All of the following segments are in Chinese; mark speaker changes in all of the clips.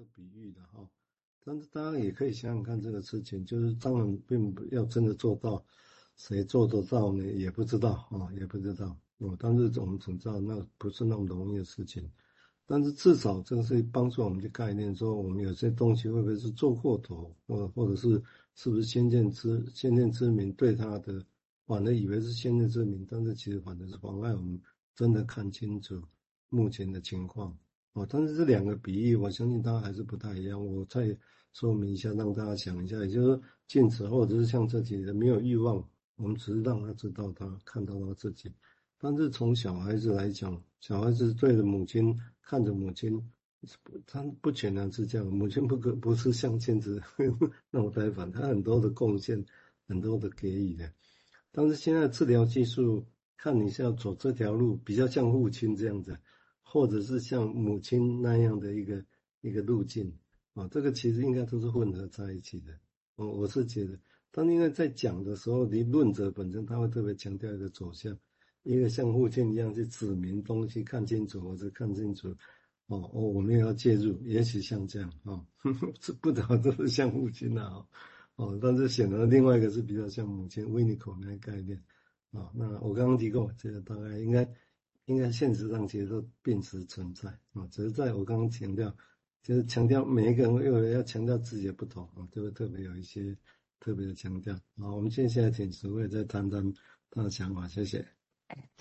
Speaker 1: 的比喻的哈。但是大家也可以想想看，这个事情就是当然并不要真的做到，谁做得到呢？也不知道啊，也不知道。哦，但是我们总知道那不是那么容易的事情。但是至少这个是帮助我们的概念，说我们有些东西会不会是做过头，或或者是是不是先见之先见之明对他的，反而以为是先见之明，但是其实反正是妨碍我们真的看清楚目前的情况。哦，但是这两个比喻，我相信大家还是不太一样。我再说明一下，让大家想一下，也就是说，禁止或者是像这几个没有欲望，我们只是让他知道他看到他自己。但是从小孩子来讲，小孩子对着母亲看着母亲，他不全然是这样。母亲不可不是像镜子 那么呆板，他很多的贡献，很多的给予的。但是现在治疗技术，看你是要走这条路，比较像父亲这样子。或者是像母亲那样的一个一个路径啊，这个其实应该都是混合在一起的。我我是觉得，当因为在讲的时候，你论者本身他会特别强调一个走向，一个像父亲一样去指明东西，看清楚或者看清楚。哦哦，我们也要介入，也许像这样啊，这不得都是像父亲啊。哦，但是显然另外一个是比较像母亲 Winnicott 那个概念啊。那我刚刚提过，这个大概应该。应该现实上其实都并实存在啊，只是在我刚刚强调，就是强调每一个人又要强调自己的不同啊，就会特别有一些特别的强调。好，我们接下来请十位再谈谈他的想法，谢谢。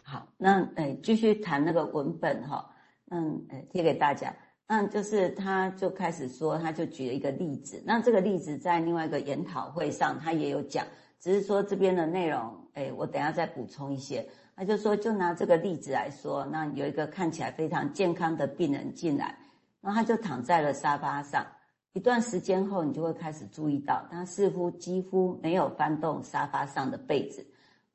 Speaker 2: 好，那诶继续谈那个文本哈，嗯，诶贴给大家。那就是他就开始说，他就举了一个例子。那这个例子在另外一个研讨会上他也有讲，只是说这边的内容，诶我等下再补充一些。他就说，就拿这个例子来说，那有一个看起来非常健康的病人进来，然后他就躺在了沙发上。一段时间后，你就会开始注意到，他似乎几乎没有翻动沙发上的被子。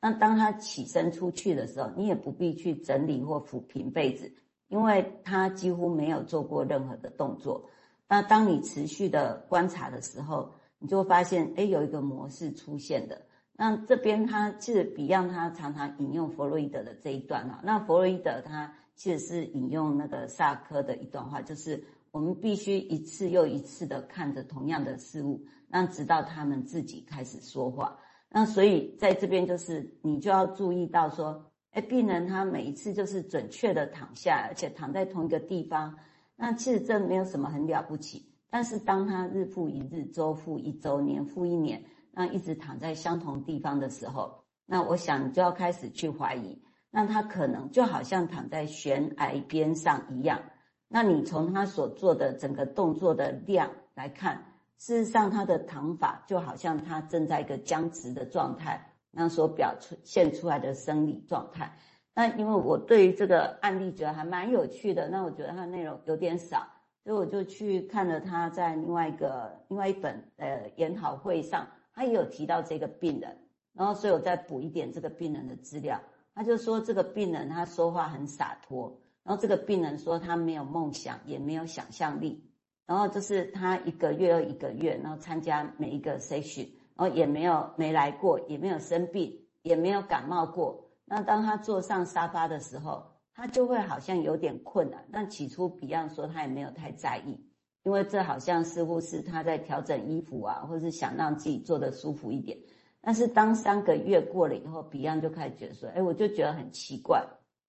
Speaker 2: 那当他起身出去的时候，你也不必去整理或抚平被子，因为他几乎没有做过任何的动作。那当你持续的观察的时候，你就会发现，哎，有一个模式出现的。那这边他其实 Beyond 他常常引用弗洛伊德的这一段哈，那弗洛伊德他其实是引用那个萨科的一段话，就是我们必须一次又一次的看着同样的事物，那直到他们自己开始说话。那所以在这边就是你就要注意到说，哎，病人他每一次就是准确的躺下，而且躺在同一个地方，那其实这没有什么很了不起。但是当他日复一日、周复一周、年复一年。那一直躺在相同地方的时候，那我想就要开始去怀疑，那他可能就好像躺在悬崖边上一样。那你从他所做的整个动作的量来看，事实上他的躺法就好像他正在一个僵直的状态，那所表现出来的生理状态。那因为我对于这个案例觉得还蛮有趣的，那我觉得它的内容有点少，所以我就去看了他在另外一个另外一本呃研讨会上。他也有提到这个病人，然后所以我再补一点这个病人的资料。他就说这个病人他说话很洒脱，然后这个病人说他没有梦想，也没有想象力，然后就是他一个月又一个月，然后参加每一个 session，然后也没有没来过，也没有生病，也没有感冒过。那当他坐上沙发的时候，他就会好像有点困难。但起初 Beyond 说他也没有太在意。因为这好像似乎是他在调整衣服啊，或是想让自己坐得舒服一点。但是当三个月过了以后，Beyond 就开始觉得说：“哎，我就觉得很奇怪，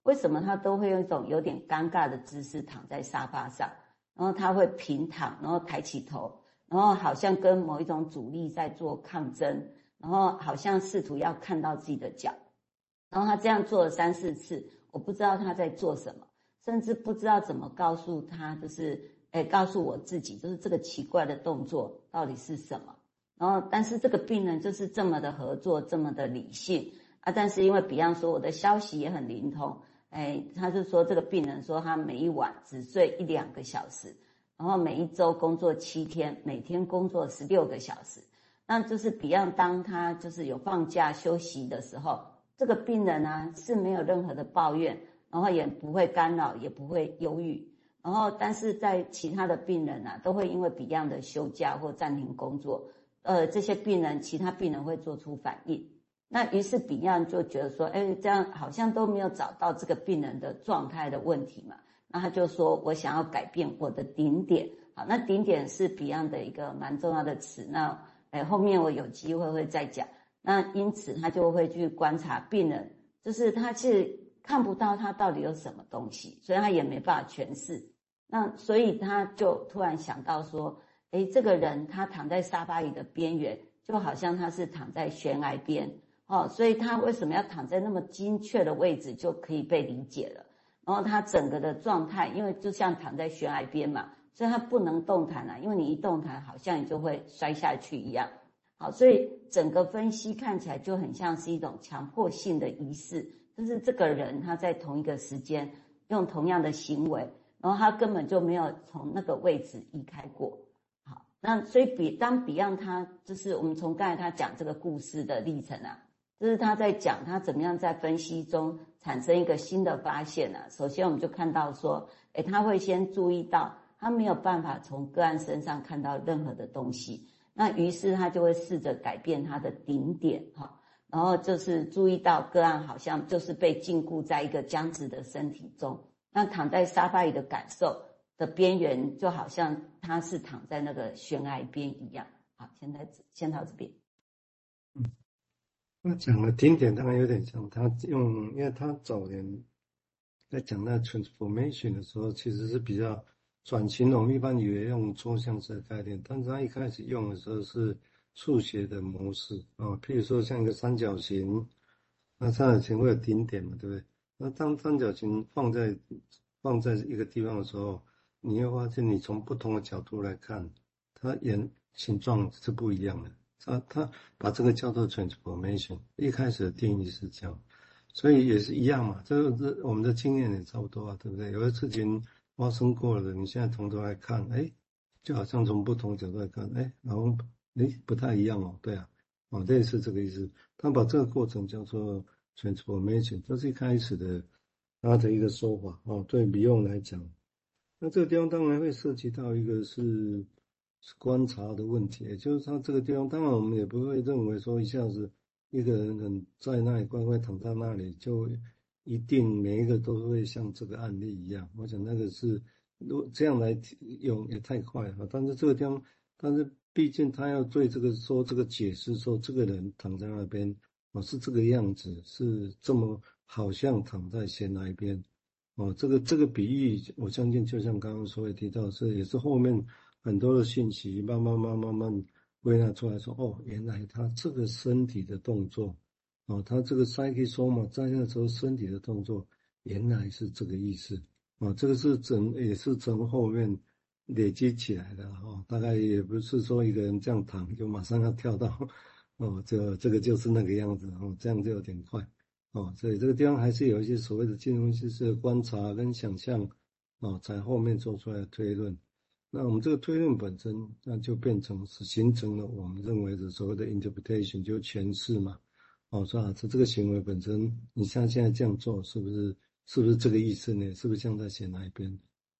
Speaker 2: 为什么他都会用一种有点尴尬的姿势躺在沙发上，然后他会平躺，然后抬起头，然后好像跟某一种阻力在做抗争，然后好像试图要看到自己的脚。然后他这样做了三四次，我不知道他在做什么，甚至不知道怎么告诉他，就是。”哎，告诉我自己，就是这个奇怪的动作到底是什么？然后，但是这个病人就是这么的合作，这么的理性啊。但是因为 Beyond 说我的消息也很灵通，哎，他就说这个病人说他每一晚只睡一两个小时，然后每一周工作七天，每天工作十六个小时。那就是 Beyond 当他就是有放假休息的时候，这个病人呢是没有任何的抱怨，然后也不会干扰，也不会忧郁。然后，但是在其他的病人啊，都会因为 Beyond 的休假或暂停工作，呃，这些病人，其他病人会做出反应。那于是 Beyond 就觉得说，哎，这样好像都没有找到这个病人的状态的问题嘛。那他就说我想要改变我的顶点，好，那顶点是 Beyond 的一个蛮重要的词。那哎，后面我有机会会再讲。那因此他就会去观察病人，就是他其实看不到他到底有什么东西，所以他也没办法诠释。那所以他就突然想到说，哎，这个人他躺在沙发椅的边缘，就好像他是躺在悬崖边。哦，所以他为什么要躺在那么精确的位置，就可以被理解了。然后他整个的状态，因为就像躺在悬崖边嘛，所以他不能动弹啊，因为你一动弹，好像你就会摔下去一样。好，所以整个分析看起来就很像是一种强迫性的仪式，就是这个人他在同一个时间用同样的行为，然后他根本就没有从那个位置移开过。好，那所以比当 Beyond 他就是我们从刚才他讲这个故事的历程啊。就是他在讲他怎么样在分析中产生一个新的发现、啊？首先，我们就看到说，诶，他会先注意到他没有办法从个案身上看到任何的东西，那于是他就会试着改变他的顶点，哈，然后就是注意到个案好像就是被禁锢在一个僵直的身体中，那躺在沙发里的感受的边缘，就好像他是躺在那个悬崖边一样。好，现在先到这边，
Speaker 1: 嗯。那讲的顶点当然有点像他用，因为他早年在讲那 transformation 的时候，其实是比较转型。我们一般以为用抽象式的概念，但是他一开始用的时候是数学的模式啊，譬如说像一个三角形，那三角形会有顶点嘛，对不对？那当三角形放在放在一个地方的时候，你会发现你从不同的角度来看，它圆形状是不一样的。他他把这个叫做 transformation，一开始的定义是这样，所以也是一样嘛。这个是我们的经验也差不多啊，对不对？有的事情发生过了，你现在从头来看，哎，就好像从不同角度来看，哎，然后哎不太一样哦，对啊，哦，类似这个意思。他把这个过程叫做 transformation，这是一开始的他的一个说法哦。对 Beyond 来讲，那这个地方当然会涉及到一个是。观察的问题，也就是他这个地方，当然我们也不会认为说一下子一个人很在那里乖乖躺在那里，就一定每一个都会像这个案例一样。我想那个是如果这样来用也太快了。但是这个地方，但是毕竟他要对这个说这个解释，说这个人躺在那边哦是这个样子，是这么好像躺在悬崖边哦。这个这个比喻，我相信就像刚刚所谓提到，是也是后面。很多的信息慢慢慢慢慢归纳出来说，哦，原来他这个身体的动作，哦，他这个 psychosoma 在那时候身体的动作，原来是这个意思，哦，这个是整也是从后面累积起来的哈，大概也不是说一个人这样躺就马上要跳到，哦，这这个就是那个样子，哦，这样就有点快，哦，所以这个地方还是有一些所谓的金融知识观察跟想象，哦，在后面做出来的推论。那我们这个推论本身，那就变成是形成了我们认为的所谓的 interpretation，就诠释嘛。哦，说啊，这这个行为本身，你像现在这样做，是不是是不是这个意思呢？是不是像在写哪一边？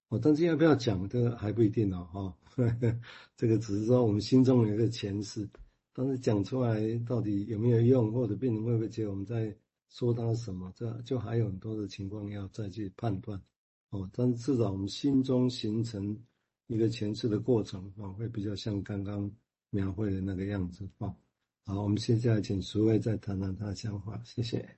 Speaker 1: 哦，但是要不要讲，这个还不一定哦。哈、哦，这个只是说我们心中有一个诠释，但是讲出来到底有没有用，或者病人会不会接我们在说他什么？这就还有很多的情况要再去判断。哦，但至少我们心中形成。一个前置的过程啊，会比较像刚刚描绘的那个样子啊。好，我们现在请苏卫再谈谈他的想法，谢谢。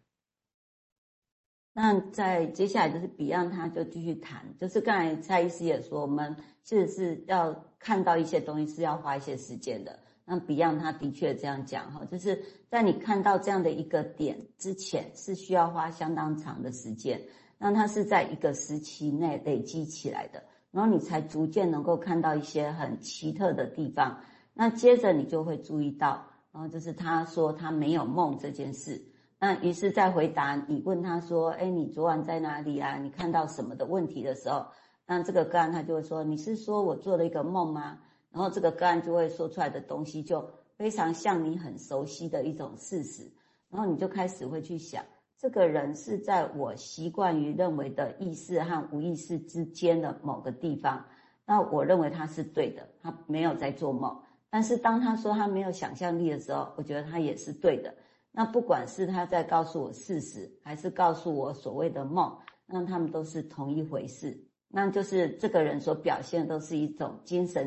Speaker 2: 那在接下来就是 Beyond，他就继续谈，就是刚才蔡医师也说，我们其实是要看到一些东西是要花一些时间的。那 Beyond 他的确这样讲哈，就是在你看到这样的一个点之前，是需要花相当长的时间。那它是在一个时期内累积起来的。然后你才逐渐能够看到一些很奇特的地方，那接着你就会注意到，然后就是他说他没有梦这件事，那于是再回答你问他说，哎，你昨晚在哪里啊？你看到什么的问题的时候，那这个个案他就会说，你是说我做了一个梦吗？然后这个个案就会说出来的东西就非常像你很熟悉的一种事实，然后你就开始会去想。这个人是在我习惯于认为的意识和无意识之间的某个地方，那我认为他是对的，他没有在做梦。但是当他说他没有想象力的时候，我觉得他也是对的。那不管是他在告诉我事实，还是告诉我所谓的梦，那他们都是同一回事。那就是这个人所表现的都是一种精神